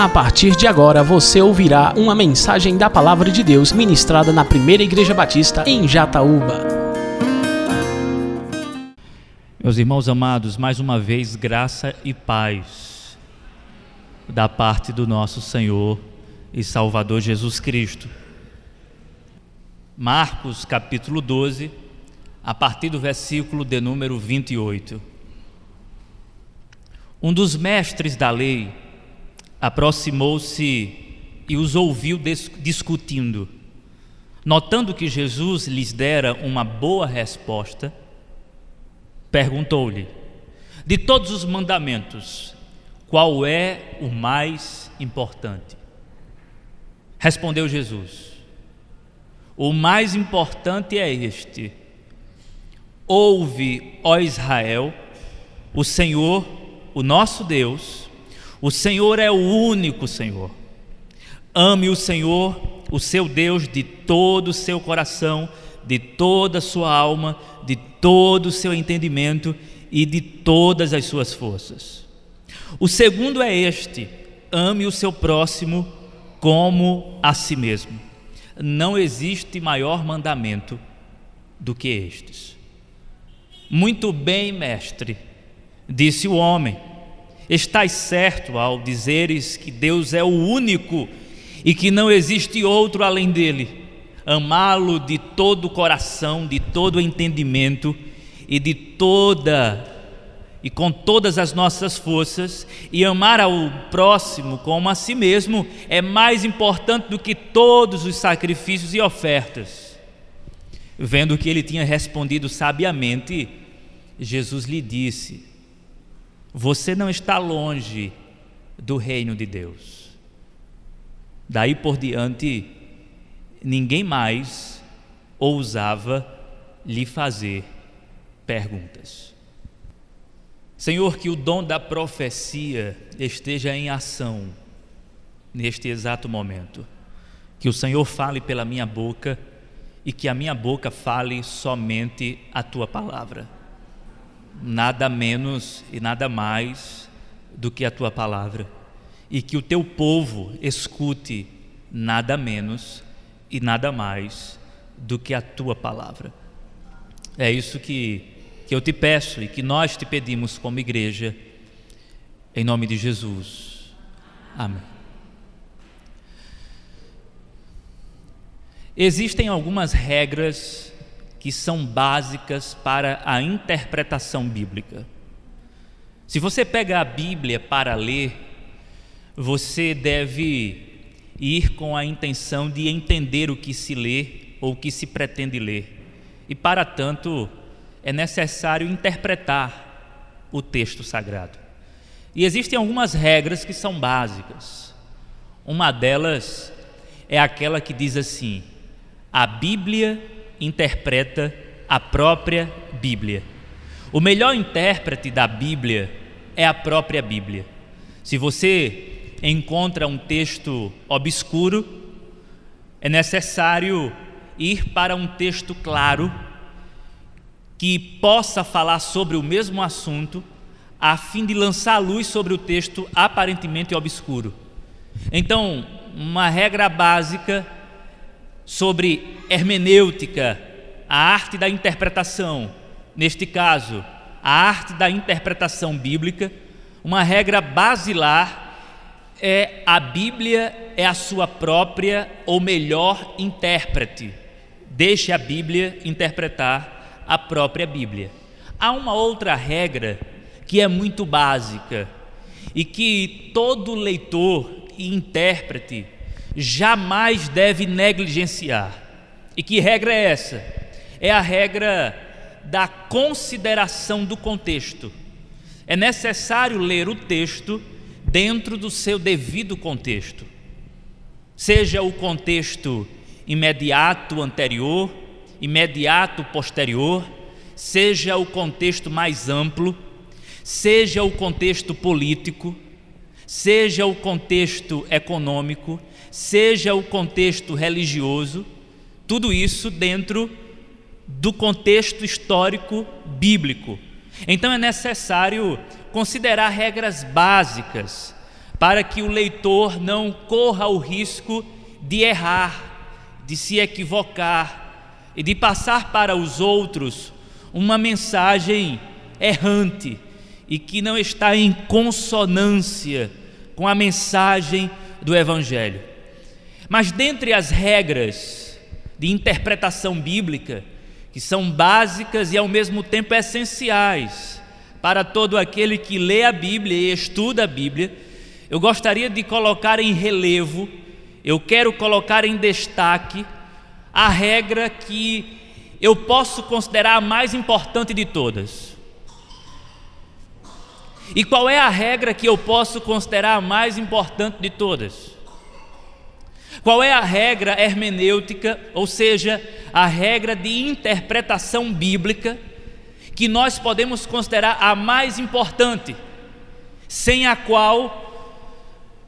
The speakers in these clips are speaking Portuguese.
A partir de agora você ouvirá uma mensagem da Palavra de Deus ministrada na Primeira Igreja Batista em Jataúba. Meus irmãos amados, mais uma vez, graça e paz da parte do nosso Senhor e Salvador Jesus Cristo. Marcos capítulo 12, a partir do versículo de número 28. Um dos mestres da lei aproximou-se e os ouviu discutindo. Notando que Jesus lhes dera uma boa resposta, perguntou-lhe: De todos os mandamentos, qual é o mais importante? Respondeu Jesus: O mais importante é este: Ouve, ó Israel, o Senhor, o nosso Deus, o Senhor é o único Senhor. Ame o Senhor, o seu Deus, de todo o seu coração, de toda a sua alma, de todo o seu entendimento e de todas as suas forças. O segundo é este: ame o seu próximo como a si mesmo. Não existe maior mandamento do que estes. Muito bem, mestre, disse o homem Estás certo ao dizeres que Deus é o único e que não existe outro além dele. Amá-lo de todo o coração, de todo o entendimento e de toda e com todas as nossas forças e amar ao próximo como a si mesmo é mais importante do que todos os sacrifícios e ofertas. Vendo que ele tinha respondido sabiamente, Jesus lhe disse: você não está longe do reino de Deus. Daí por diante, ninguém mais ousava lhe fazer perguntas. Senhor, que o dom da profecia esteja em ação neste exato momento. Que o Senhor fale pela minha boca e que a minha boca fale somente a tua palavra nada menos e nada mais do que a tua palavra, e que o teu povo escute nada menos e nada mais do que a tua palavra. É isso que, que eu te peço e que nós te pedimos como igreja, em nome de Jesus. Amém. Existem algumas regras que são básicas para a interpretação bíblica. Se você pega a Bíblia para ler, você deve ir com a intenção de entender o que se lê ou o que se pretende ler. E para tanto, é necessário interpretar o texto sagrado. E existem algumas regras que são básicas. Uma delas é aquela que diz assim: a Bíblia interpreta a própria Bíblia. O melhor intérprete da Bíblia é a própria Bíblia. Se você encontra um texto obscuro, é necessário ir para um texto claro que possa falar sobre o mesmo assunto, a fim de lançar luz sobre o texto aparentemente obscuro. Então, uma regra básica sobre hermenêutica, a arte da interpretação, neste caso, a arte da interpretação bíblica, uma regra basilar é a Bíblia é a sua própria ou melhor intérprete. Deixe a Bíblia interpretar a própria Bíblia. Há uma outra regra que é muito básica e que todo leitor e intérprete jamais deve negligenciar. E que regra é essa? É a regra da consideração do contexto. É necessário ler o texto dentro do seu devido contexto. Seja o contexto imediato anterior, imediato posterior, seja o contexto mais amplo, seja o contexto político, seja o contexto econômico, seja o contexto religioso, tudo isso dentro do contexto histórico bíblico. Então é necessário considerar regras básicas para que o leitor não corra o risco de errar, de se equivocar e de passar para os outros uma mensagem errante e que não está em consonância com a mensagem do Evangelho. Mas dentre as regras de interpretação bíblica, que são básicas e ao mesmo tempo essenciais para todo aquele que lê a Bíblia e estuda a Bíblia, eu gostaria de colocar em relevo, eu quero colocar em destaque a regra que eu posso considerar a mais importante de todas. E qual é a regra que eu posso considerar a mais importante de todas? Qual é a regra hermenêutica, ou seja, a regra de interpretação bíblica, que nós podemos considerar a mais importante, sem a qual,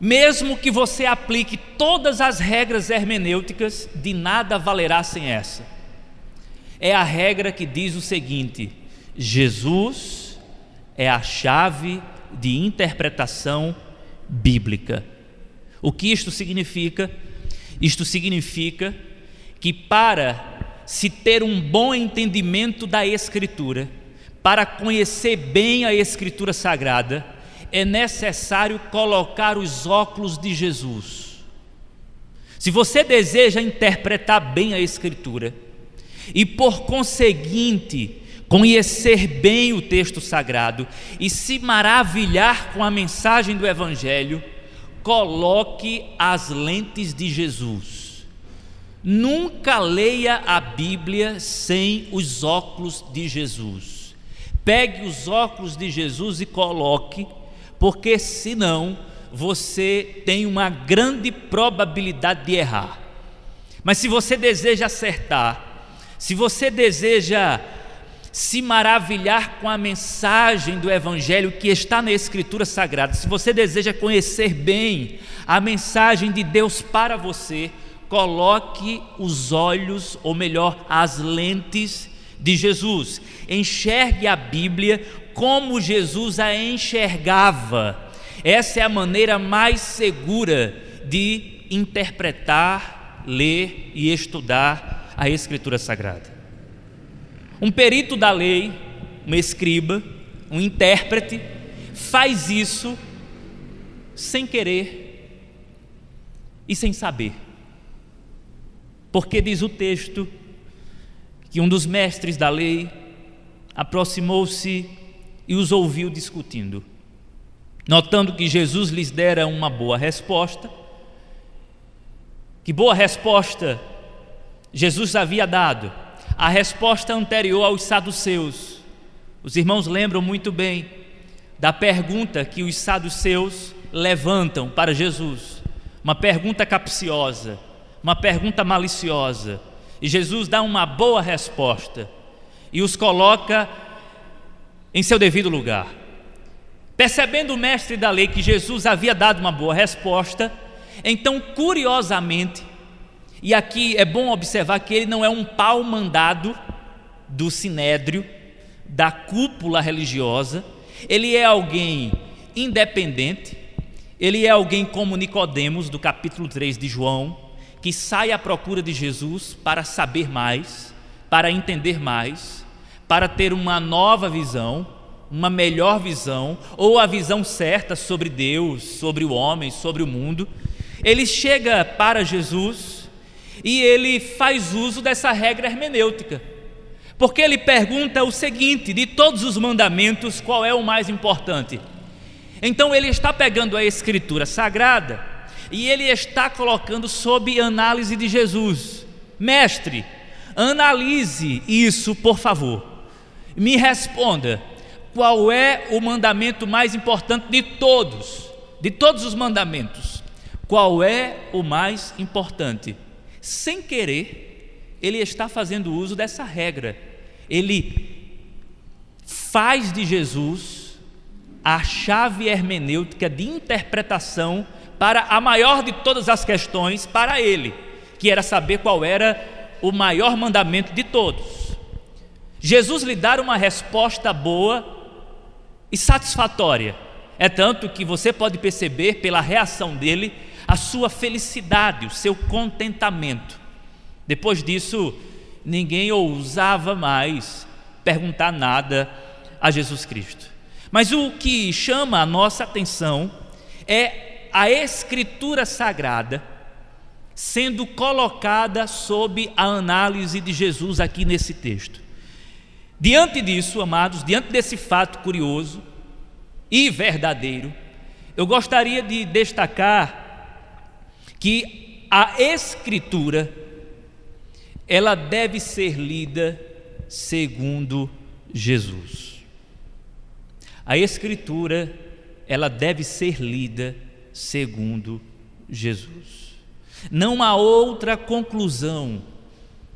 mesmo que você aplique todas as regras hermenêuticas, de nada valerá sem essa. É a regra que diz o seguinte: Jesus é a chave de interpretação bíblica. O que isto significa? Isto significa que para se ter um bom entendimento da Escritura, para conhecer bem a Escritura Sagrada, é necessário colocar os óculos de Jesus. Se você deseja interpretar bem a Escritura e, por conseguinte, conhecer bem o texto sagrado e se maravilhar com a mensagem do Evangelho, coloque as lentes de Jesus. Nunca leia a Bíblia sem os óculos de Jesus. Pegue os óculos de Jesus e coloque, porque senão você tem uma grande probabilidade de errar. Mas se você deseja acertar, se você deseja se maravilhar com a mensagem do Evangelho que está na Escritura Sagrada, se você deseja conhecer bem a mensagem de Deus para você, coloque os olhos, ou melhor, as lentes de Jesus. Enxergue a Bíblia como Jesus a enxergava. Essa é a maneira mais segura de interpretar, ler e estudar a Escritura Sagrada. Um perito da lei, um escriba, um intérprete, faz isso sem querer e sem saber. Porque diz o texto que um dos mestres da lei aproximou-se e os ouviu discutindo. Notando que Jesus lhes dera uma boa resposta, que boa resposta Jesus havia dado a resposta anterior aos saduceus. Os irmãos lembram muito bem da pergunta que os saduceus levantam para Jesus, uma pergunta capciosa, uma pergunta maliciosa. E Jesus dá uma boa resposta e os coloca em seu devido lugar. Percebendo o mestre da lei que Jesus havia dado uma boa resposta, então, curiosamente, e aqui é bom observar que ele não é um pau mandado do sinédrio, da cúpula religiosa, ele é alguém independente, ele é alguém como Nicodemos do capítulo 3 de João, que sai à procura de Jesus para saber mais, para entender mais, para ter uma nova visão, uma melhor visão, ou a visão certa sobre Deus, sobre o homem, sobre o mundo. Ele chega para Jesus e ele faz uso dessa regra hermenêutica. Porque ele pergunta o seguinte: de todos os mandamentos, qual é o mais importante? Então ele está pegando a escritura sagrada e ele está colocando sob análise de Jesus. Mestre, analise isso, por favor. Me responda: qual é o mandamento mais importante de todos? De todos os mandamentos, qual é o mais importante? Sem querer, ele está fazendo uso dessa regra. Ele faz de Jesus a chave hermenêutica de interpretação para a maior de todas as questões para ele, que era saber qual era o maior mandamento de todos. Jesus lhe dar uma resposta boa e satisfatória É tanto que você pode perceber pela reação dele a sua felicidade, o seu contentamento. Depois disso, ninguém ousava mais perguntar nada a Jesus Cristo. Mas o que chama a nossa atenção é a Escritura Sagrada sendo colocada sob a análise de Jesus aqui nesse texto. Diante disso, amados, diante desse fato curioso e verdadeiro, eu gostaria de destacar que a Escritura ela deve ser lida segundo Jesus. A escritura, ela deve ser lida segundo Jesus. Não há outra conclusão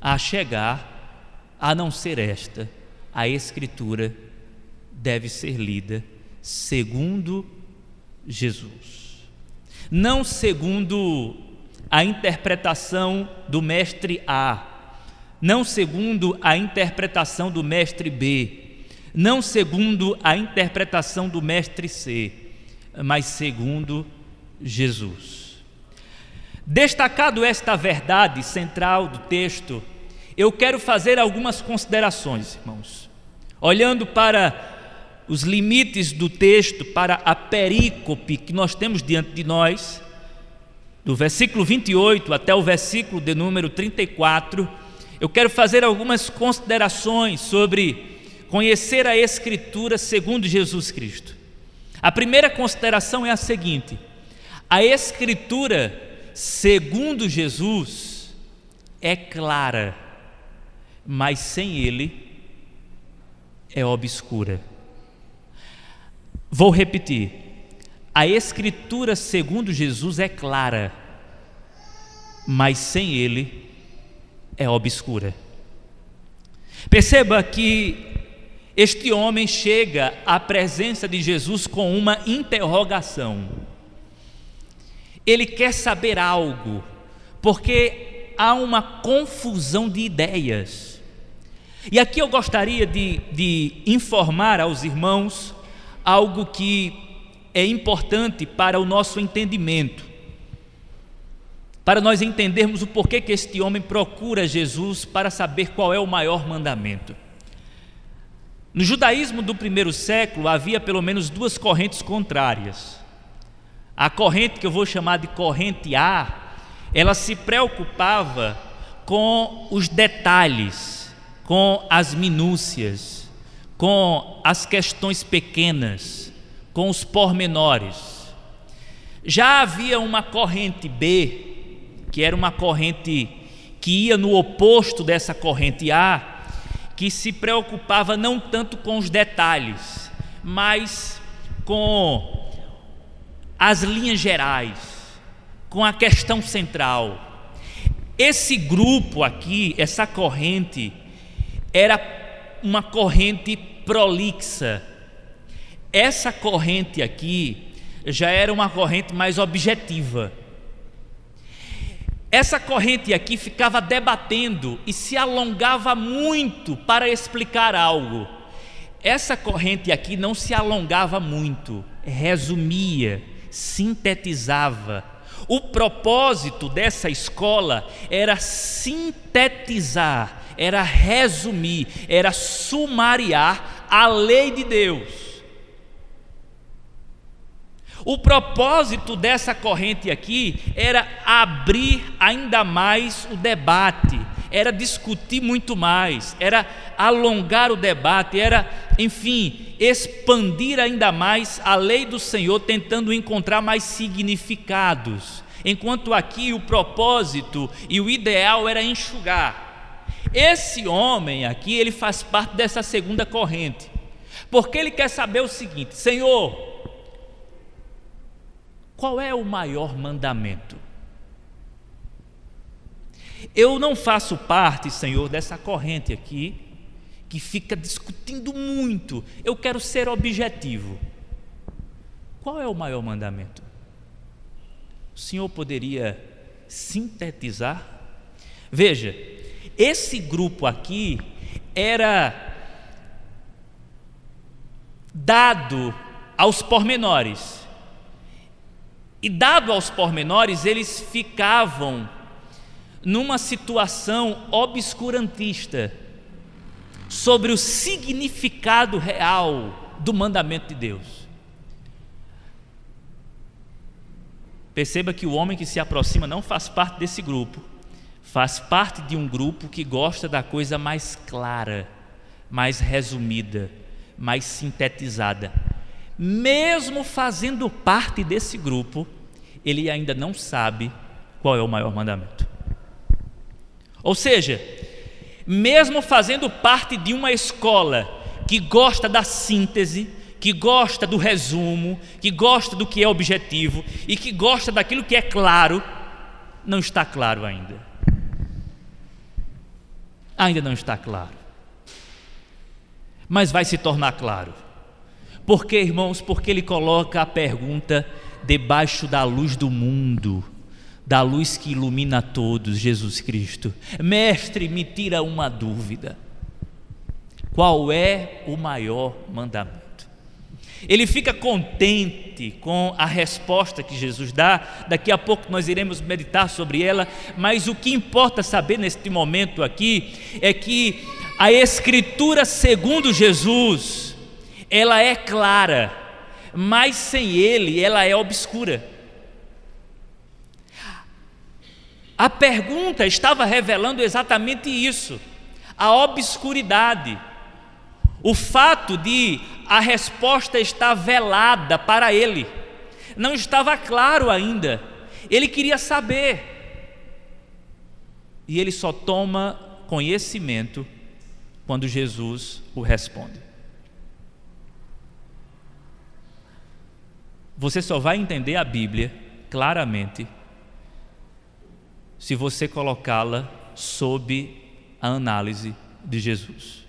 a chegar a não ser esta: a escritura deve ser lida segundo Jesus. Não segundo a interpretação do mestre A, não segundo a interpretação do mestre B, não segundo a interpretação do mestre C, mas segundo Jesus. Destacado esta verdade central do texto, eu quero fazer algumas considerações, irmãos. Olhando para os limites do texto, para a perícope que nós temos diante de nós, do versículo 28 até o versículo de número 34, eu quero fazer algumas considerações sobre conhecer a Escritura segundo Jesus Cristo. A primeira consideração é a seguinte: a Escritura segundo Jesus é clara, mas sem Ele é obscura. Vou repetir: a Escritura segundo Jesus é clara, mas sem Ele é obscura. Perceba que este homem chega à presença de Jesus com uma interrogação. Ele quer saber algo, porque há uma confusão de ideias. E aqui eu gostaria de, de informar aos irmãos algo que é importante para o nosso entendimento para nós entendermos o porquê que este homem procura Jesus para saber qual é o maior mandamento. No judaísmo do primeiro século havia pelo menos duas correntes contrárias. A corrente que eu vou chamar de corrente A, ela se preocupava com os detalhes, com as minúcias, com as questões pequenas, com os pormenores. Já havia uma corrente B, que era uma corrente que ia no oposto dessa corrente A, que se preocupava não tanto com os detalhes, mas com as linhas gerais, com a questão central. Esse grupo aqui, essa corrente, era uma corrente prolixa. Essa corrente aqui já era uma corrente mais objetiva essa corrente aqui ficava debatendo e se alongava muito para explicar algo. Essa corrente aqui não se alongava muito, resumia, sintetizava. O propósito dessa escola era sintetizar, era resumir, era sumariar a lei de Deus. O propósito dessa corrente aqui era abrir ainda mais o debate, era discutir muito mais, era alongar o debate, era, enfim, expandir ainda mais a lei do Senhor, tentando encontrar mais significados. Enquanto aqui o propósito e o ideal era enxugar. Esse homem aqui, ele faz parte dessa segunda corrente, porque ele quer saber o seguinte: Senhor, qual é o maior mandamento? Eu não faço parte, Senhor, dessa corrente aqui que fica discutindo muito. Eu quero ser objetivo. Qual é o maior mandamento? O Senhor poderia sintetizar? Veja, esse grupo aqui era dado aos pormenores. E dado aos pormenores, eles ficavam numa situação obscurantista sobre o significado real do mandamento de Deus. Perceba que o homem que se aproxima não faz parte desse grupo, faz parte de um grupo que gosta da coisa mais clara, mais resumida, mais sintetizada. Mesmo fazendo parte desse grupo, ele ainda não sabe qual é o maior mandamento. Ou seja, mesmo fazendo parte de uma escola que gosta da síntese, que gosta do resumo, que gosta do que é objetivo e que gosta daquilo que é claro, não está claro ainda. Ainda não está claro. Mas vai se tornar claro. Por que, irmãos? Porque ele coloca a pergunta debaixo da luz do mundo, da luz que ilumina a todos, Jesus Cristo. Mestre, me tira uma dúvida. Qual é o maior mandamento? Ele fica contente com a resposta que Jesus dá, daqui a pouco nós iremos meditar sobre ela, mas o que importa saber neste momento aqui é que a Escritura, segundo Jesus, ela é clara, mas sem ele ela é obscura. A pergunta estava revelando exatamente isso, a obscuridade o fato de a resposta estar velada para ele, não estava claro ainda, ele queria saber, e ele só toma conhecimento quando Jesus o responde. Você só vai entender a Bíblia claramente se você colocá-la sob a análise de Jesus.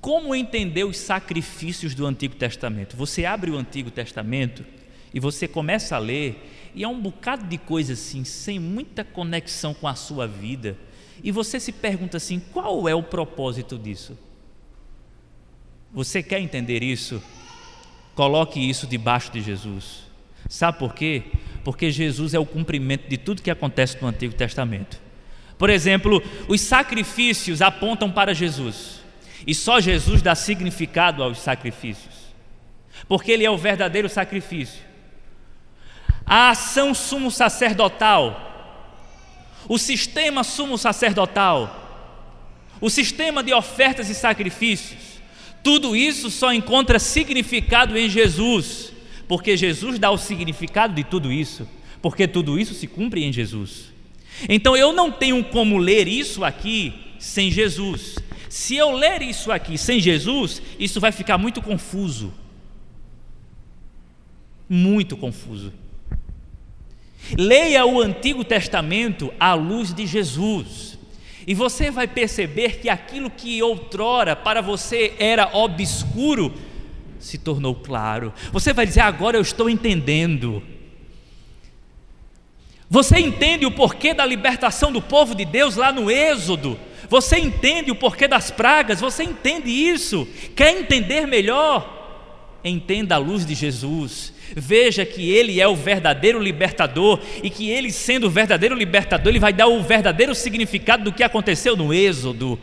Como entender os sacrifícios do Antigo Testamento? Você abre o Antigo Testamento e você começa a ler, e é um bocado de coisa assim, sem muita conexão com a sua vida, e você se pergunta assim: qual é o propósito disso? Você quer entender isso? Coloque isso debaixo de Jesus. Sabe por quê? Porque Jesus é o cumprimento de tudo que acontece no Antigo Testamento. Por exemplo, os sacrifícios apontam para Jesus. E só Jesus dá significado aos sacrifícios, porque Ele é o verdadeiro sacrifício. A ação sumo sacerdotal, o sistema sumo sacerdotal, o sistema de ofertas e sacrifícios, tudo isso só encontra significado em Jesus, porque Jesus dá o significado de tudo isso, porque tudo isso se cumpre em Jesus. Então eu não tenho como ler isso aqui sem Jesus. Se eu ler isso aqui sem Jesus, isso vai ficar muito confuso. Muito confuso. Leia o Antigo Testamento à luz de Jesus, e você vai perceber que aquilo que outrora para você era obscuro se tornou claro. Você vai dizer: agora eu estou entendendo. Você entende o porquê da libertação do povo de Deus lá no Êxodo? Você entende o porquê das pragas? Você entende isso? Quer entender melhor? Entenda a luz de Jesus. Veja que Ele é o verdadeiro libertador e que Ele, sendo o verdadeiro libertador, Ele vai dar o verdadeiro significado do que aconteceu no Êxodo.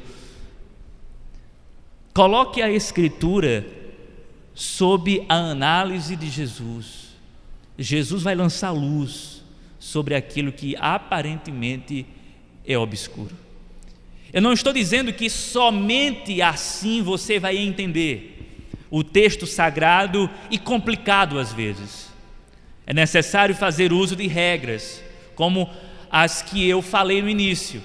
Coloque a Escritura sob a análise de Jesus. Jesus vai lançar luz sobre aquilo que aparentemente é obscuro. Eu não estou dizendo que somente assim você vai entender o texto sagrado e complicado às vezes. É necessário fazer uso de regras, como as que eu falei no início.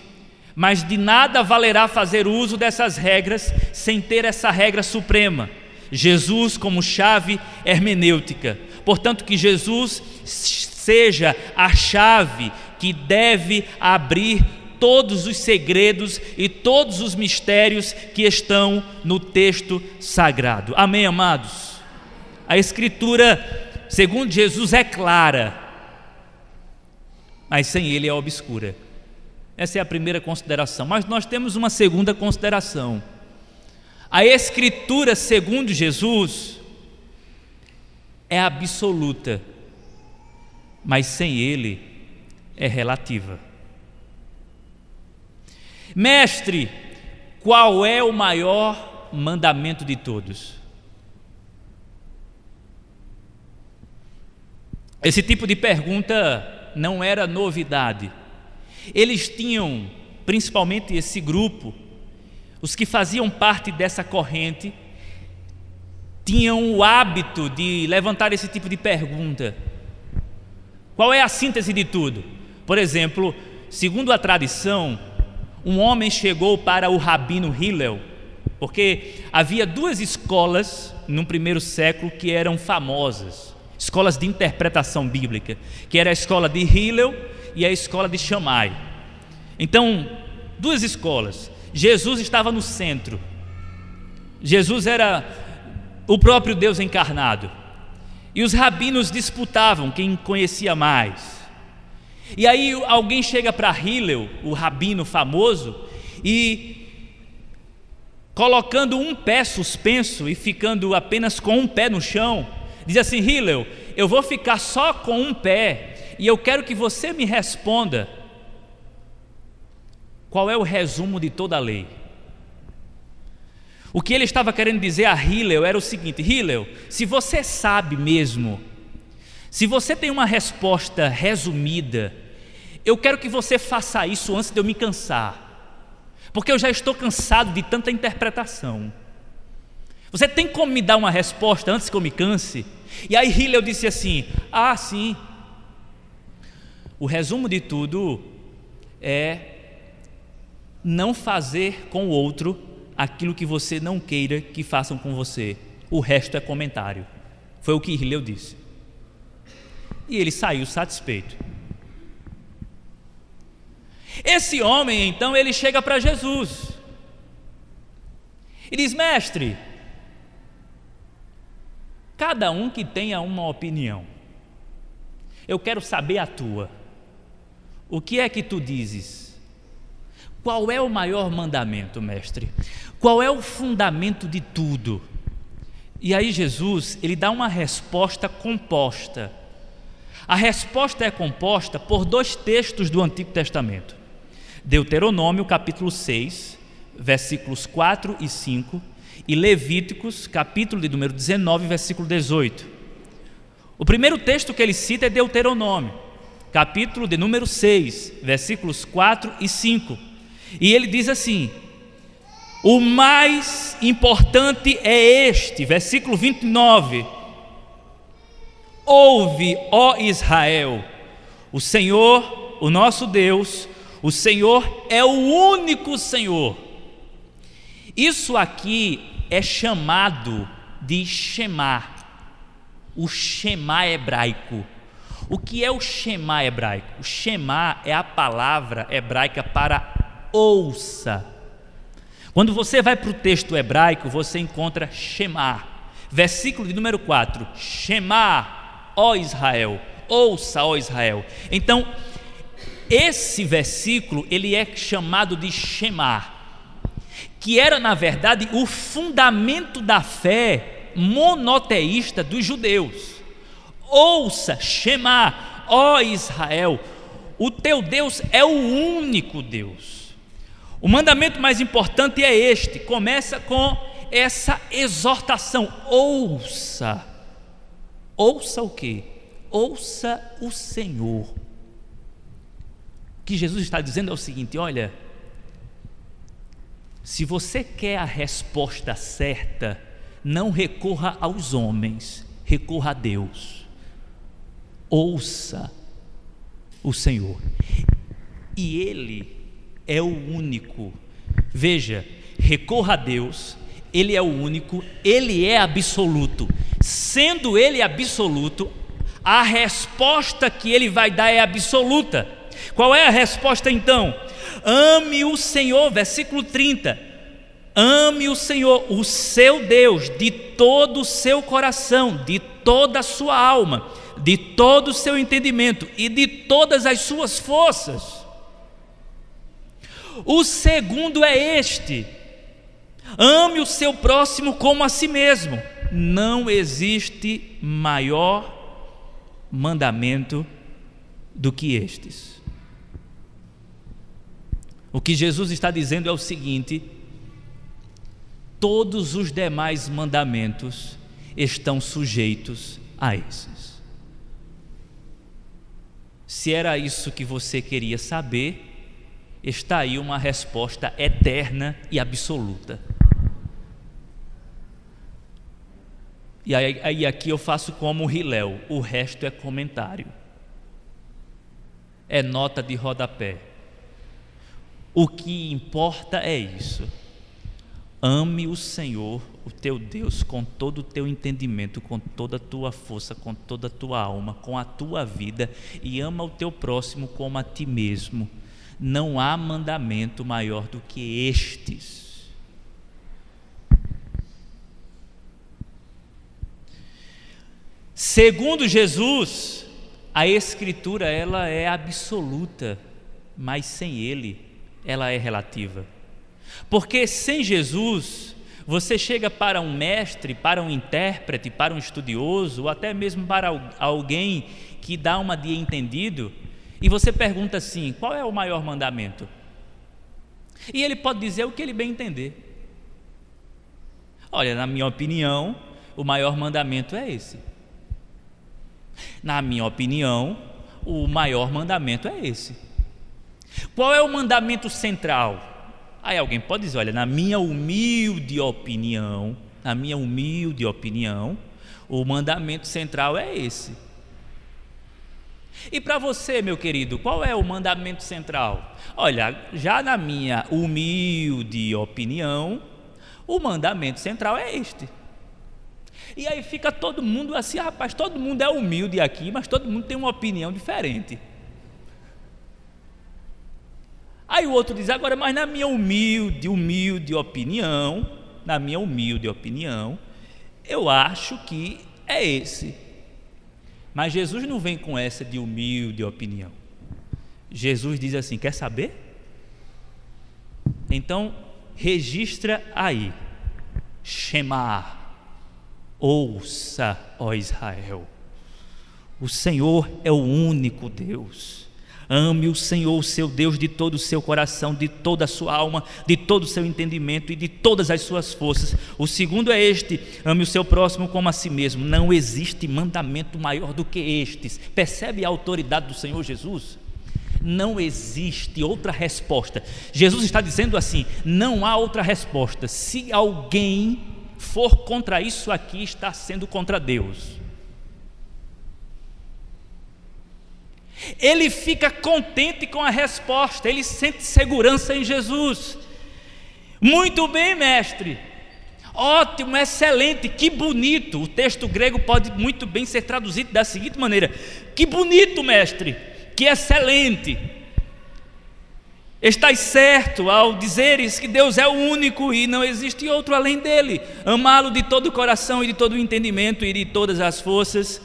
Mas de nada valerá fazer uso dessas regras sem ter essa regra suprema, Jesus como chave hermenêutica. Portanto, que Jesus seja a chave que deve abrir todos os segredos e todos os mistérios que estão no texto sagrado. Amém, amados? A Escritura, segundo Jesus, é clara, mas sem ele é obscura. Essa é a primeira consideração. Mas nós temos uma segunda consideração. A Escritura, segundo Jesus, é absoluta, mas sem ele é relativa. Mestre, qual é o maior mandamento de todos? Esse tipo de pergunta não era novidade. Eles tinham, principalmente esse grupo, os que faziam parte dessa corrente, tinham o hábito de levantar esse tipo de pergunta. Qual é a síntese de tudo? Por exemplo, segundo a tradição, um homem chegou para o rabino Hillel, porque havia duas escolas no primeiro século que eram famosas escolas de interpretação bíblica, que era a escola de Hillel e a escola de Shammai. Então, duas escolas. Jesus estava no centro. Jesus era o próprio Deus encarnado. E os rabinos disputavam quem conhecia mais. E aí alguém chega para Hillel, o rabino famoso, e colocando um pé suspenso e ficando apenas com um pé no chão, Diz assim: Hillel, eu vou ficar só com um pé e eu quero que você me responda qual é o resumo de toda a lei. O que ele estava querendo dizer a Hillel era o seguinte: Hillel, se você sabe mesmo, se você tem uma resposta resumida, eu quero que você faça isso antes de eu me cansar, porque eu já estou cansado de tanta interpretação. Você tem como me dar uma resposta antes que eu me canse? E aí Hillel disse assim: Ah, sim. O resumo de tudo é não fazer com o outro aquilo que você não queira que façam com você. O resto é comentário. Foi o que Hillel disse. E ele saiu satisfeito. Esse homem, então, ele chega para Jesus e diz: Mestre, Cada um que tenha uma opinião. Eu quero saber a tua. O que é que tu dizes? Qual é o maior mandamento, mestre? Qual é o fundamento de tudo? E aí Jesus, ele dá uma resposta composta. A resposta é composta por dois textos do Antigo Testamento. Deuteronômio, capítulo 6, versículos 4 e 5, e Levíticos, capítulo de número 19, versículo 18. O primeiro texto que ele cita é Deuteronômio, capítulo de número 6, versículos 4 e 5. E ele diz assim: O mais importante é este, versículo 29. Ouve, ó Israel, o Senhor, o nosso Deus, o Senhor é o único Senhor. Isso aqui é chamado de Shema, o Shema hebraico. O que é o Shema hebraico? O Shema é a palavra hebraica para ouça. Quando você vai para o texto hebraico, você encontra Shema, versículo de número 4: Shema, ó Israel, ouça, ó Israel. Então, esse versículo ele é chamado de Shema que era na verdade o fundamento da fé monoteísta dos judeus. Ouça, Shema, ó Israel, o teu Deus é o único Deus. O mandamento mais importante é este, começa com essa exortação: ouça. Ouça o que? Ouça o Senhor. Que Jesus está dizendo é o seguinte: olha, se você quer a resposta certa, não recorra aos homens, recorra a Deus. Ouça o Senhor. E Ele é o único. Veja, recorra a Deus, Ele é o único, Ele é absoluto. Sendo Ele absoluto, a resposta que Ele vai dar é absoluta. Qual é a resposta então? Ame o Senhor, versículo 30. Ame o Senhor, o seu Deus, de todo o seu coração, de toda a sua alma, de todo o seu entendimento e de todas as suas forças. O segundo é este: ame o seu próximo como a si mesmo. não existe maior mandamento do que estes. O que Jesus está dizendo é o seguinte: todos os demais mandamentos estão sujeitos a esses. Se era isso que você queria saber, está aí uma resposta eterna e absoluta. E aí, aí aqui eu faço como o Hilel, o resto é comentário. É nota de rodapé. O que importa é isso. Ame o Senhor, o teu Deus, com todo o teu entendimento, com toda a tua força, com toda a tua alma, com a tua vida, e ama o teu próximo como a ti mesmo. Não há mandamento maior do que estes. Segundo Jesus, a escritura ela é absoluta, mas sem ele ela é relativa. Porque sem Jesus, você chega para um mestre, para um intérprete, para um estudioso, ou até mesmo para alguém que dá uma de entendido, e você pergunta assim: qual é o maior mandamento? E ele pode dizer o que ele bem entender. Olha, na minha opinião, o maior mandamento é esse. Na minha opinião, o maior mandamento é esse. Qual é o mandamento central? Aí alguém pode dizer: olha, na minha humilde opinião, na minha humilde opinião, o mandamento central é esse. E para você, meu querido, qual é o mandamento central? Olha, já na minha humilde opinião, o mandamento central é este. E aí fica todo mundo assim, ah, rapaz, todo mundo é humilde aqui, mas todo mundo tem uma opinião diferente. Aí o outro diz: agora, mas na minha humilde, humilde opinião, na minha humilde opinião, eu acho que é esse. Mas Jesus não vem com essa de humilde opinião. Jesus diz assim: quer saber? Então, registra aí. Shema, ouça, ó Israel. O Senhor é o único Deus. Ame o Senhor, seu Deus, de todo o seu coração, de toda a sua alma, de todo o seu entendimento e de todas as suas forças. O segundo é este: ame o seu próximo como a si mesmo. Não existe mandamento maior do que estes. Percebe a autoridade do Senhor Jesus? Não existe outra resposta. Jesus está dizendo assim: não há outra resposta. Se alguém for contra isso aqui, está sendo contra Deus. Ele fica contente com a resposta, ele sente segurança em Jesus. Muito bem, mestre. Ótimo, excelente, que bonito. O texto grego pode muito bem ser traduzido da seguinte maneira: Que bonito, mestre, que excelente. Estás certo ao dizeres que Deus é o único e não existe outro além dele. Amá-lo de todo o coração e de todo o entendimento e de todas as forças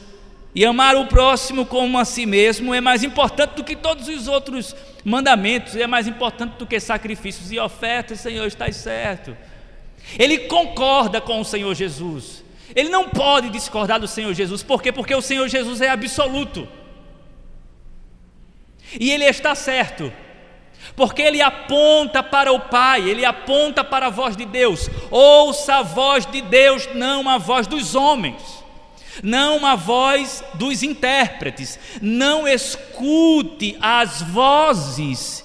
e amar o próximo como a si mesmo é mais importante do que todos os outros mandamentos, é mais importante do que sacrifícios e ofertas, Senhor, está certo. Ele concorda com o Senhor Jesus. Ele não pode discordar do Senhor Jesus, por quê? Porque o Senhor Jesus é absoluto. E ele está certo. Porque ele aponta para o Pai, ele aponta para a voz de Deus. Ouça a voz de Deus, não a voz dos homens não a voz dos intérpretes, não escute as vozes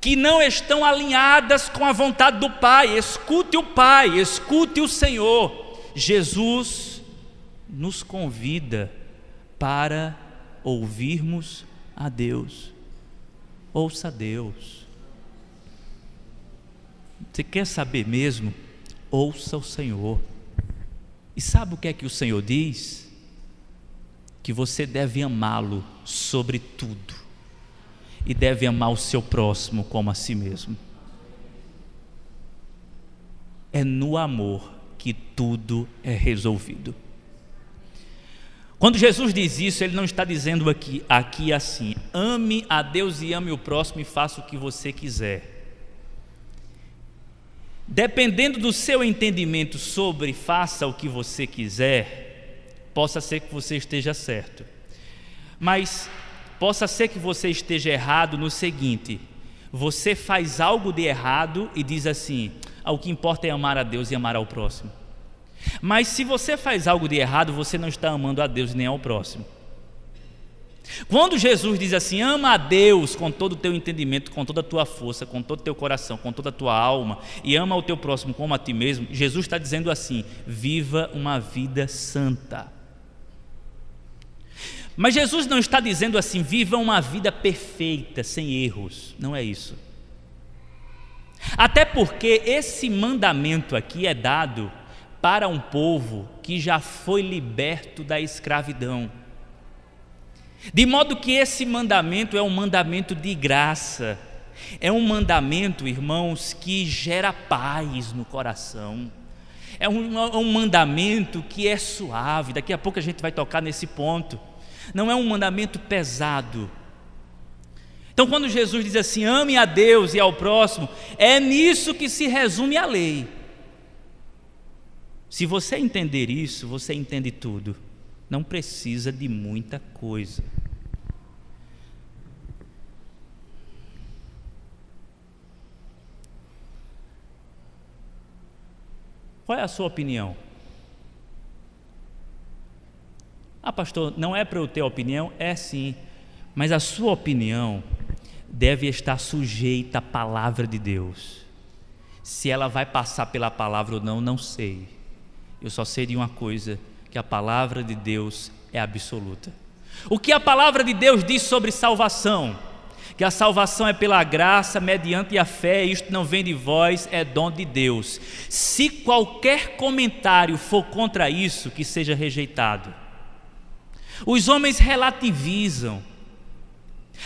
que não estão alinhadas com a vontade do Pai, escute o Pai, escute o Senhor. Jesus nos convida para ouvirmos a Deus. Ouça a Deus. Você quer saber mesmo? Ouça o Senhor. E sabe o que é que o Senhor diz? Que você deve amá-lo sobre tudo e deve amar o seu próximo como a si mesmo. É no amor que tudo é resolvido. Quando Jesus diz isso, ele não está dizendo aqui, aqui assim: ame a Deus e ame o próximo e faça o que você quiser. Dependendo do seu entendimento sobre faça o que você quiser, possa ser que você esteja certo. Mas possa ser que você esteja errado no seguinte: você faz algo de errado e diz assim: ah, o que importa é amar a Deus e amar ao próximo. Mas se você faz algo de errado, você não está amando a Deus nem ao próximo. Quando Jesus diz assim: ama a Deus com todo o teu entendimento, com toda a tua força, com todo o teu coração, com toda a tua alma, e ama o teu próximo como a ti mesmo, Jesus está dizendo assim: viva uma vida santa. Mas Jesus não está dizendo assim: viva uma vida perfeita, sem erros. Não é isso. Até porque esse mandamento aqui é dado para um povo que já foi liberto da escravidão. De modo que esse mandamento é um mandamento de graça, é um mandamento, irmãos, que gera paz no coração. É um, é um, mandamento que é suave, daqui a pouco a gente vai tocar nesse ponto. Não é um mandamento pesado. Então, quando Jesus diz assim, ame a Deus e ao próximo, é nisso que se resume a lei. Se você entender isso, você entende tudo. Não precisa de muita coisa. Qual é a sua opinião? Ah, pastor, não é para eu ter opinião? É sim, mas a sua opinião deve estar sujeita à palavra de Deus. Se ela vai passar pela palavra ou não, não sei. Eu só sei de uma coisa: que a palavra de Deus é absoluta. O que a palavra de Deus diz sobre salvação? Que a salvação é pela graça, mediante a fé, isto não vem de vós, é dom de Deus. Se qualquer comentário for contra isso, que seja rejeitado. Os homens relativizam.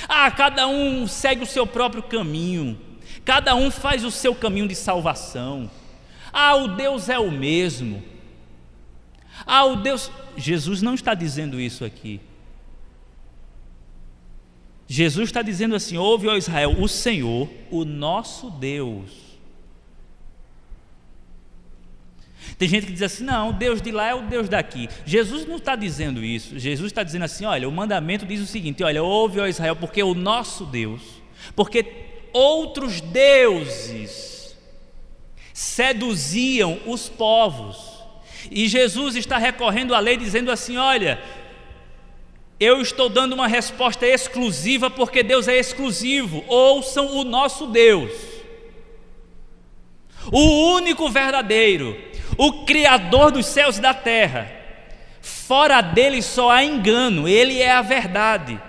Ah, cada um segue o seu próprio caminho, cada um faz o seu caminho de salvação. Ah, o Deus é o mesmo. Ah, o Deus. Jesus não está dizendo isso aqui. Jesus está dizendo assim: ouve, ó Israel, o Senhor, o nosso Deus. Tem gente que diz assim: não, o Deus de lá é o Deus daqui. Jesus não está dizendo isso. Jesus está dizendo assim: olha, o mandamento diz o seguinte: olha, ouve, ó Israel, porque o nosso Deus, porque outros deuses seduziam os povos. E Jesus está recorrendo à lei, dizendo assim: olha, eu estou dando uma resposta exclusiva porque Deus é exclusivo. Ouçam o nosso Deus, o único verdadeiro, o Criador dos céus e da terra. Fora dele só há engano, ele é a verdade.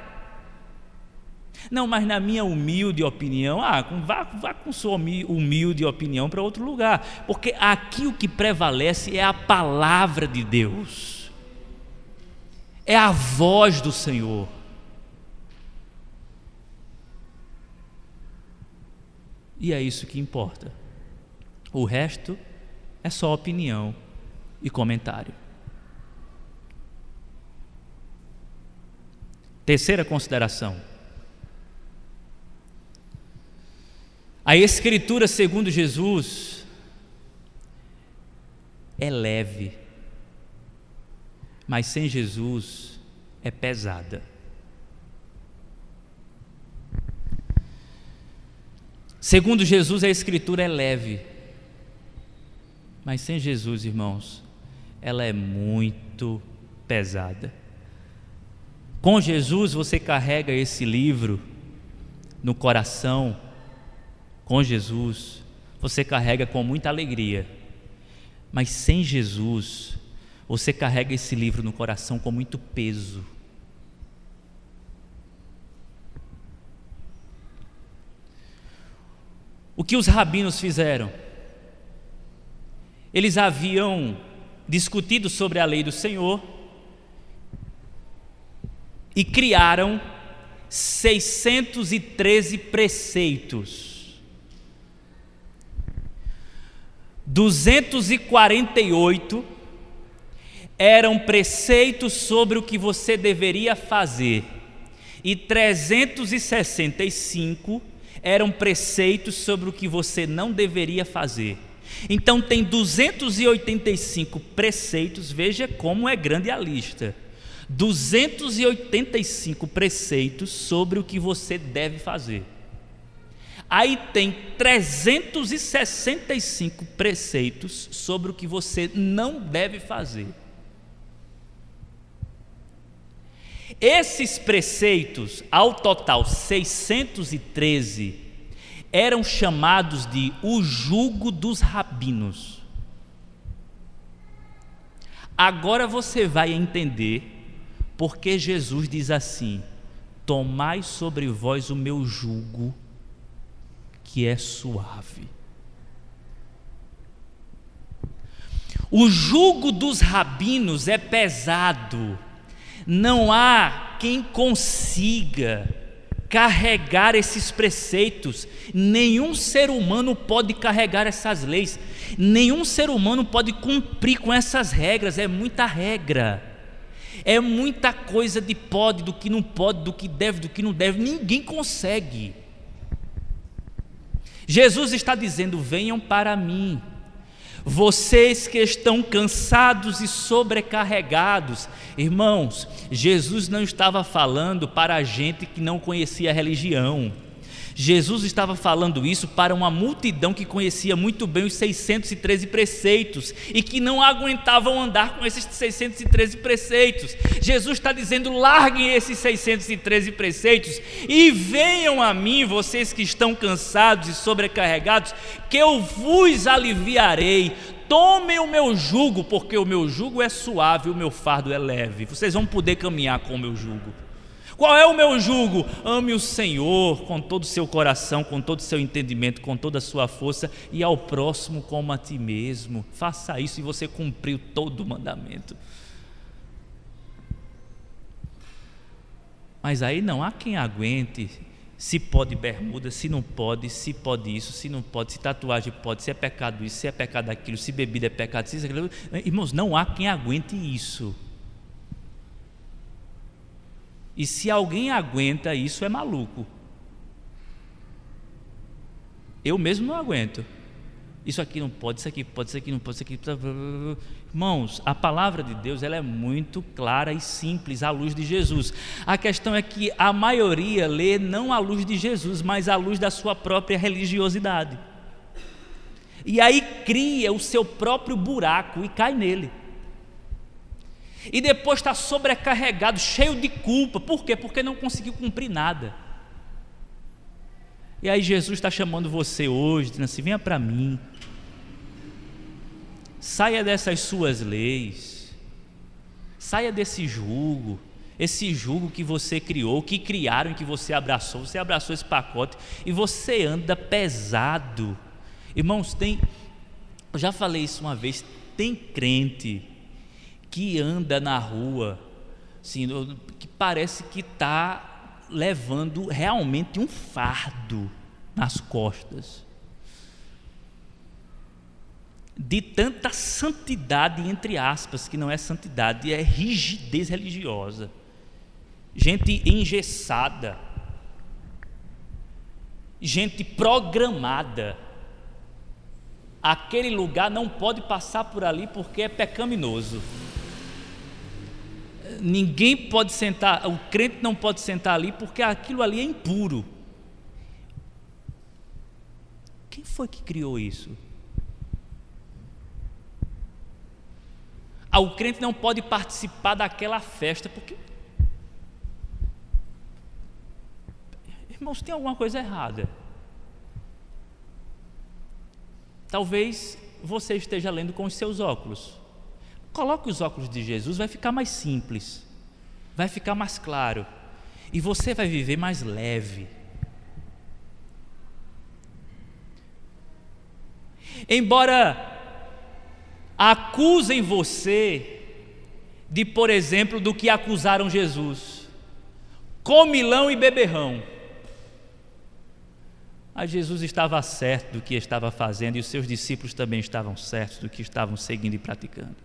Não, mas na minha humilde opinião, ah, vá, vá com sua humilde opinião para outro lugar, porque aqui o que prevalece é a palavra de Deus, é a voz do Senhor. E é isso que importa. O resto é só opinião e comentário. Terceira consideração. A Escritura, segundo Jesus, é leve, mas sem Jesus é pesada. Segundo Jesus, a Escritura é leve, mas sem Jesus, irmãos, ela é muito pesada. Com Jesus, você carrega esse livro no coração com Jesus, você carrega com muita alegria, mas sem Jesus, você carrega esse livro no coração com muito peso. O que os rabinos fizeram? Eles haviam discutido sobre a lei do Senhor e criaram 613 preceitos 248 eram preceitos sobre o que você deveria fazer, e 365 eram preceitos sobre o que você não deveria fazer. Então tem 285 preceitos, veja como é grande a lista. 285 preceitos sobre o que você deve fazer. Aí tem 365 preceitos sobre o que você não deve fazer. Esses preceitos, ao total 613, eram chamados de o jugo dos rabinos. Agora você vai entender porque Jesus diz assim: Tomai sobre vós o meu jugo, que é suave. O jugo dos rabinos é pesado, não há quem consiga carregar esses preceitos. Nenhum ser humano pode carregar essas leis. Nenhum ser humano pode cumprir com essas regras. É muita regra. É muita coisa de pode, do que não pode, do que deve, do que não deve. Ninguém consegue. Jesus está dizendo: venham para mim. Vocês que estão cansados e sobrecarregados, irmãos, Jesus não estava falando para a gente que não conhecia a religião. Jesus estava falando isso para uma multidão que conhecia muito bem os 613 preceitos e que não aguentavam andar com esses 613 preceitos. Jesus está dizendo: larguem esses 613 preceitos e venham a mim, vocês que estão cansados e sobrecarregados, que eu vos aliviarei. Tomem o meu jugo, porque o meu jugo é suave, o meu fardo é leve. Vocês vão poder caminhar com o meu jugo. Qual é o meu jugo? Ame o Senhor com todo o seu coração, com todo o seu entendimento, com toda a sua força e ao próximo como a ti mesmo. Faça isso e você cumpriu todo o mandamento. Mas aí não há quem aguente se pode bermuda, se não pode, se pode isso, se não pode, se tatuagem pode, se é pecado isso, se é pecado aquilo, se bebida é pecado, se é aquilo. Irmãos, não há quem aguente isso. E se alguém aguenta isso, é maluco. Eu mesmo não aguento. Isso aqui não pode, isso aqui pode, isso aqui não pode, isso aqui. Irmãos, a palavra de Deus ela é muito clara e simples à luz de Jesus. A questão é que a maioria lê não à luz de Jesus, mas à luz da sua própria religiosidade. E aí cria o seu próprio buraco e cai nele. E depois está sobrecarregado, cheio de culpa. Por quê? Porque não conseguiu cumprir nada. E aí Jesus está chamando você hoje, dizendo assim: venha para mim. Saia dessas suas leis. Saia desse julgo. Esse julgo que você criou, que criaram, que você abraçou. Você abraçou esse pacote e você anda pesado. Irmãos, tem. Eu já falei isso uma vez. Tem crente que anda na rua, assim, que parece que está levando realmente um fardo nas costas. De tanta santidade, entre aspas, que não é santidade, é rigidez religiosa. Gente engessada. Gente programada. Aquele lugar não pode passar por ali porque é pecaminoso ninguém pode sentar, o crente não pode sentar ali porque aquilo ali é impuro. Quem foi que criou isso? Ah, o crente não pode participar daquela festa porque. Irmãos, tem alguma coisa errada. Talvez você esteja lendo com os seus óculos. Coloque os óculos de Jesus, vai ficar mais simples, vai ficar mais claro, e você vai viver mais leve. Embora acusem você de, por exemplo, do que acusaram Jesus, comilão e beberrão. Mas Jesus estava certo do que estava fazendo e os seus discípulos também estavam certos do que estavam seguindo e praticando.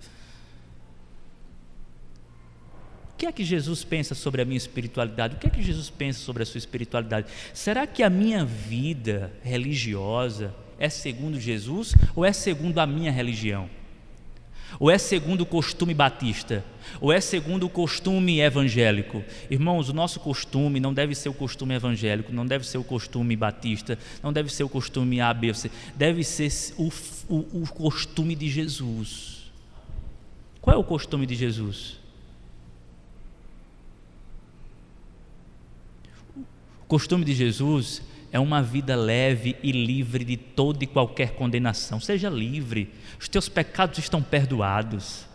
O que é que Jesus pensa sobre a minha espiritualidade? O que é que Jesus pensa sobre a sua espiritualidade? Será que a minha vida religiosa é segundo Jesus ou é segundo a minha religião? Ou é segundo o costume batista? Ou é segundo o costume evangélico? Irmãos, o nosso costume não deve ser o costume evangélico, não deve ser o costume batista, não deve ser o costume A, B, C, deve ser o, o, o costume de Jesus. Qual é o costume de Jesus? Costume de Jesus é uma vida leve e livre de toda e qualquer condenação. Seja livre, os teus pecados estão perdoados.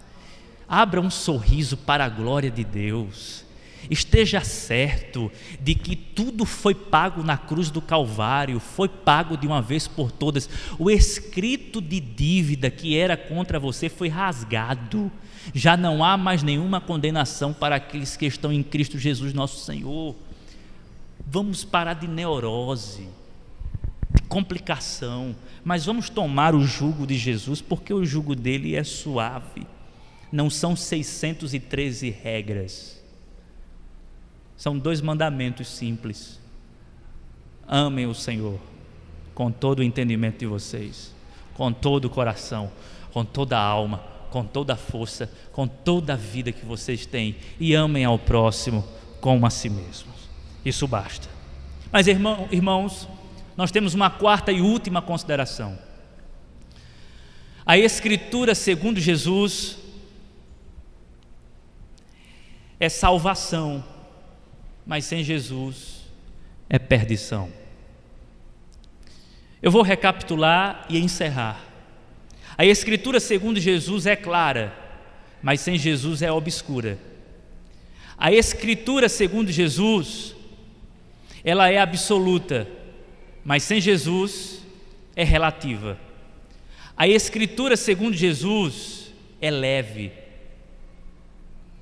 Abra um sorriso para a glória de Deus. Esteja certo de que tudo foi pago na cruz do Calvário, foi pago de uma vez por todas. O escrito de dívida que era contra você foi rasgado. Já não há mais nenhuma condenação para aqueles que estão em Cristo Jesus, nosso Senhor. Vamos parar de neurose, de complicação, mas vamos tomar o jugo de Jesus, porque o jugo dele é suave. Não são 613 regras. São dois mandamentos simples. Amem o Senhor com todo o entendimento de vocês, com todo o coração, com toda a alma, com toda a força, com toda a vida que vocês têm e amem ao próximo como a si mesmos. Isso basta. Mas, irmão, irmãos, nós temos uma quarta e última consideração. A Escritura, segundo Jesus, é salvação, mas sem Jesus é perdição. Eu vou recapitular e encerrar. A Escritura, segundo Jesus, é clara, mas sem Jesus é obscura. A Escritura, segundo Jesus, ela é absoluta, mas sem Jesus é relativa. A Escritura, segundo Jesus, é leve,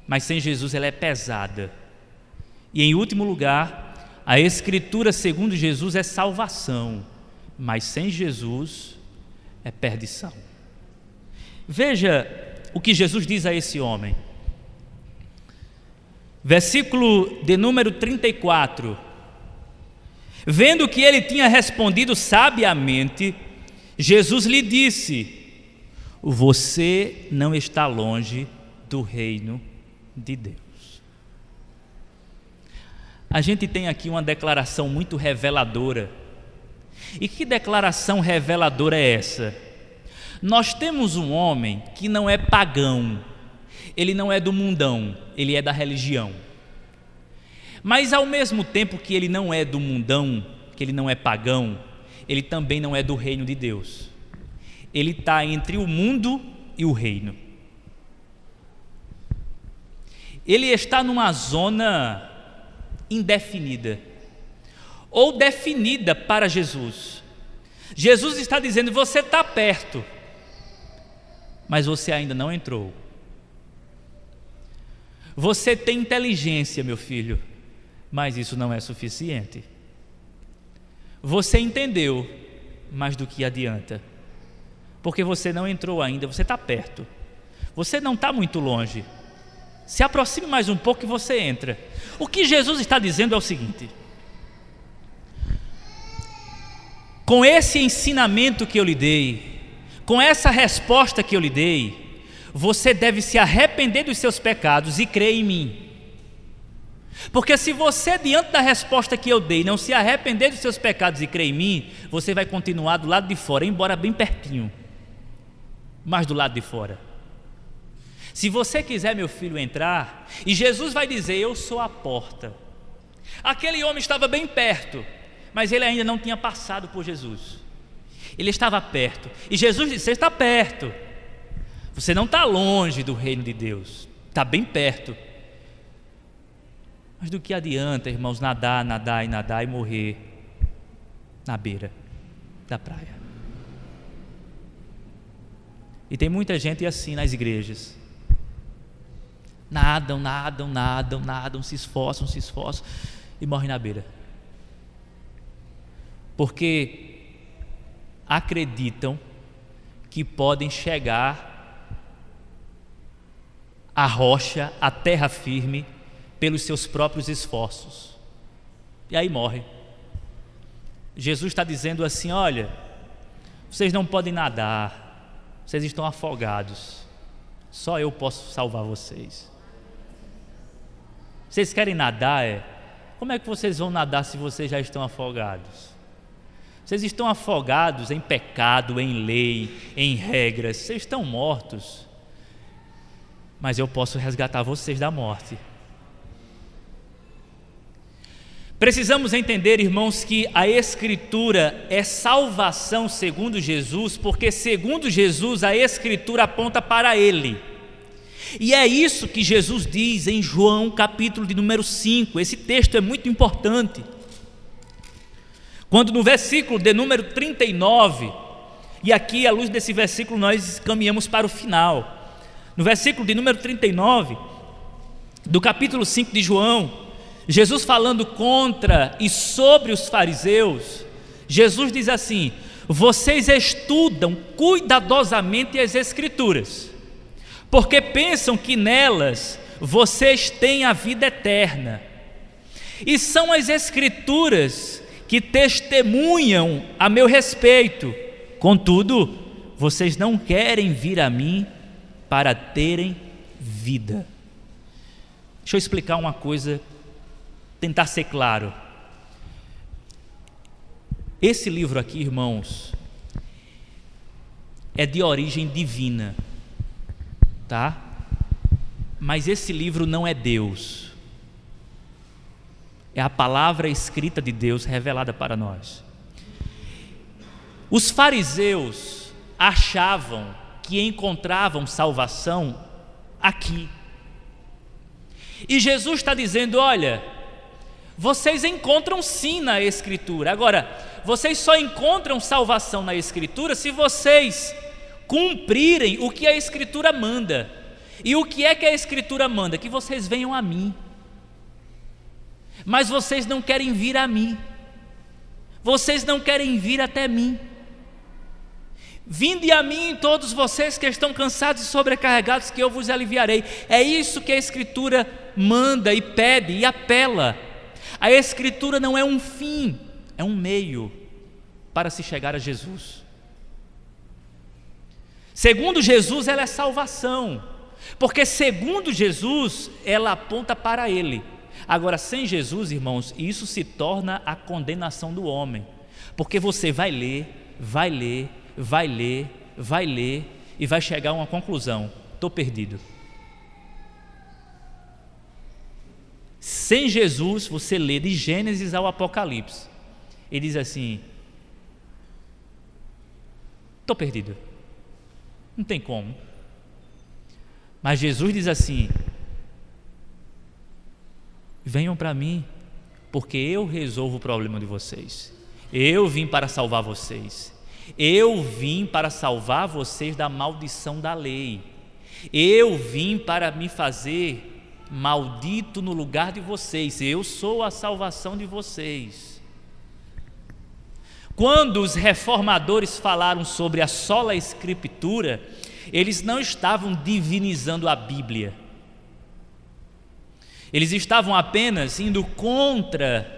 mas sem Jesus ela é pesada. E em último lugar, a Escritura, segundo Jesus, é salvação, mas sem Jesus é perdição. Veja o que Jesus diz a esse homem. Versículo de número 34. Vendo que ele tinha respondido sabiamente, Jesus lhe disse: Você não está longe do reino de Deus. A gente tem aqui uma declaração muito reveladora. E que declaração reveladora é essa? Nós temos um homem que não é pagão, ele não é do mundão, ele é da religião. Mas ao mesmo tempo que ele não é do mundão, que ele não é pagão, ele também não é do reino de Deus. Ele está entre o mundo e o reino. Ele está numa zona indefinida, ou definida para Jesus. Jesus está dizendo: você está perto, mas você ainda não entrou. Você tem inteligência, meu filho, mas isso não é suficiente. Você entendeu, mas do que adianta? Porque você não entrou ainda, você está perto. Você não está muito longe. Se aproxime mais um pouco e você entra. O que Jesus está dizendo é o seguinte: com esse ensinamento que eu lhe dei, com essa resposta que eu lhe dei, você deve se arrepender dos seus pecados e crer em mim. Porque se você, diante da resposta que eu dei, não se arrepender dos seus pecados e crer em mim, você vai continuar do lado de fora, embora bem pertinho, mas do lado de fora. Se você quiser, meu filho, entrar, e Jesus vai dizer: Eu sou a porta. Aquele homem estava bem perto, mas ele ainda não tinha passado por Jesus. Ele estava perto, e Jesus disse: Você está perto, você não está longe do reino de Deus, está bem perto. Mas do que adianta, irmãos, nadar, nadar e nadar e morrer na beira da praia? E tem muita gente assim nas igrejas. Nadam, nadam, nadam, nadam, se esforçam, se esforçam e morrem na beira. Porque acreditam que podem chegar à rocha, à terra firme, pelos seus próprios esforços. E aí morre. Jesus está dizendo assim: olha, Vocês não podem nadar, vocês estão afogados. Só eu posso salvar vocês. Vocês querem nadar? É? Como é que vocês vão nadar se vocês já estão afogados? Vocês estão afogados em pecado, em lei, em regras. Vocês estão mortos. Mas eu posso resgatar vocês da morte. Precisamos entender, irmãos, que a Escritura é salvação segundo Jesus, porque segundo Jesus a Escritura aponta para Ele. E é isso que Jesus diz em João capítulo de número 5. Esse texto é muito importante. Quando no versículo de número 39, e aqui à luz desse versículo nós caminhamos para o final. No versículo de número 39 do capítulo 5 de João, Jesus falando contra e sobre os fariseus, Jesus diz assim: vocês estudam cuidadosamente as Escrituras, porque pensam que nelas vocês têm a vida eterna. E são as Escrituras que testemunham a meu respeito. Contudo, vocês não querem vir a mim para terem vida. Deixa eu explicar uma coisa tentar ser claro. Esse livro aqui, irmãos, é de origem divina, tá? Mas esse livro não é Deus. É a palavra escrita de Deus revelada para nós. Os fariseus achavam que encontravam salvação aqui. E Jesus está dizendo: olha, vocês encontram sim na Escritura. Agora, vocês só encontram salvação na Escritura se vocês cumprirem o que a Escritura manda. E o que é que a Escritura manda? Que vocês venham a mim. Mas vocês não querem vir a mim. Vocês não querem vir até mim. Vinde a mim todos vocês que estão cansados e sobrecarregados, que eu vos aliviarei. É isso que a Escritura manda e pede e apela. A Escritura não é um fim, é um meio para se chegar a Jesus. Segundo Jesus, ela é salvação, porque segundo Jesus, ela aponta para Ele. Agora, sem Jesus, irmãos, isso se torna a condenação do homem, porque você vai ler, vai ler, vai ler, vai ler e vai chegar a uma conclusão: estou perdido. Sem Jesus, você lê de Gênesis ao Apocalipse. Ele diz assim: estou perdido. Não tem como. Mas Jesus diz assim: venham para mim, porque eu resolvo o problema de vocês. Eu vim para salvar vocês. Eu vim para salvar vocês da maldição da lei. Eu vim para me fazer Maldito no lugar de vocês, eu sou a salvação de vocês. Quando os reformadores falaram sobre a sola escritura, eles não estavam divinizando a Bíblia. Eles estavam apenas indo contra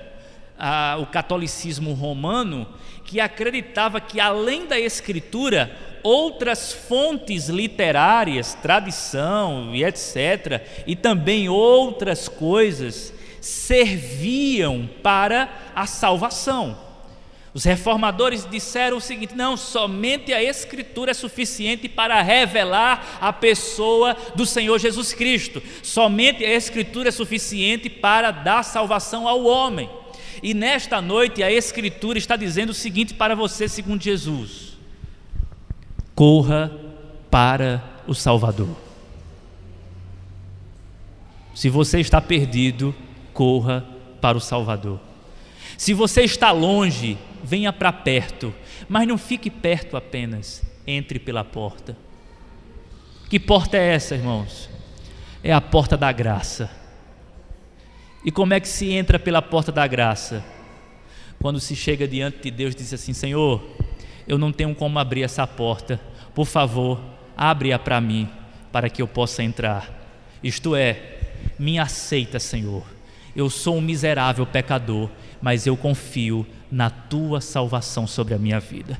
o catolicismo romano, que acreditava que além da Escritura, outras fontes literárias, tradição e etc., e também outras coisas, serviam para a salvação. Os reformadores disseram o seguinte: não, somente a Escritura é suficiente para revelar a pessoa do Senhor Jesus Cristo, somente a Escritura é suficiente para dar salvação ao homem. E nesta noite a Escritura está dizendo o seguinte para você, segundo Jesus: corra para o Salvador. Se você está perdido, corra para o Salvador. Se você está longe, venha para perto, mas não fique perto apenas, entre pela porta. Que porta é essa, irmãos? É a porta da graça. E como é que se entra pela porta da graça? Quando se chega diante de Deus e diz assim: Senhor, eu não tenho como abrir essa porta, por favor, abre-a para mim, para que eu possa entrar. Isto é, me aceita, Senhor. Eu sou um miserável pecador, mas eu confio na tua salvação sobre a minha vida.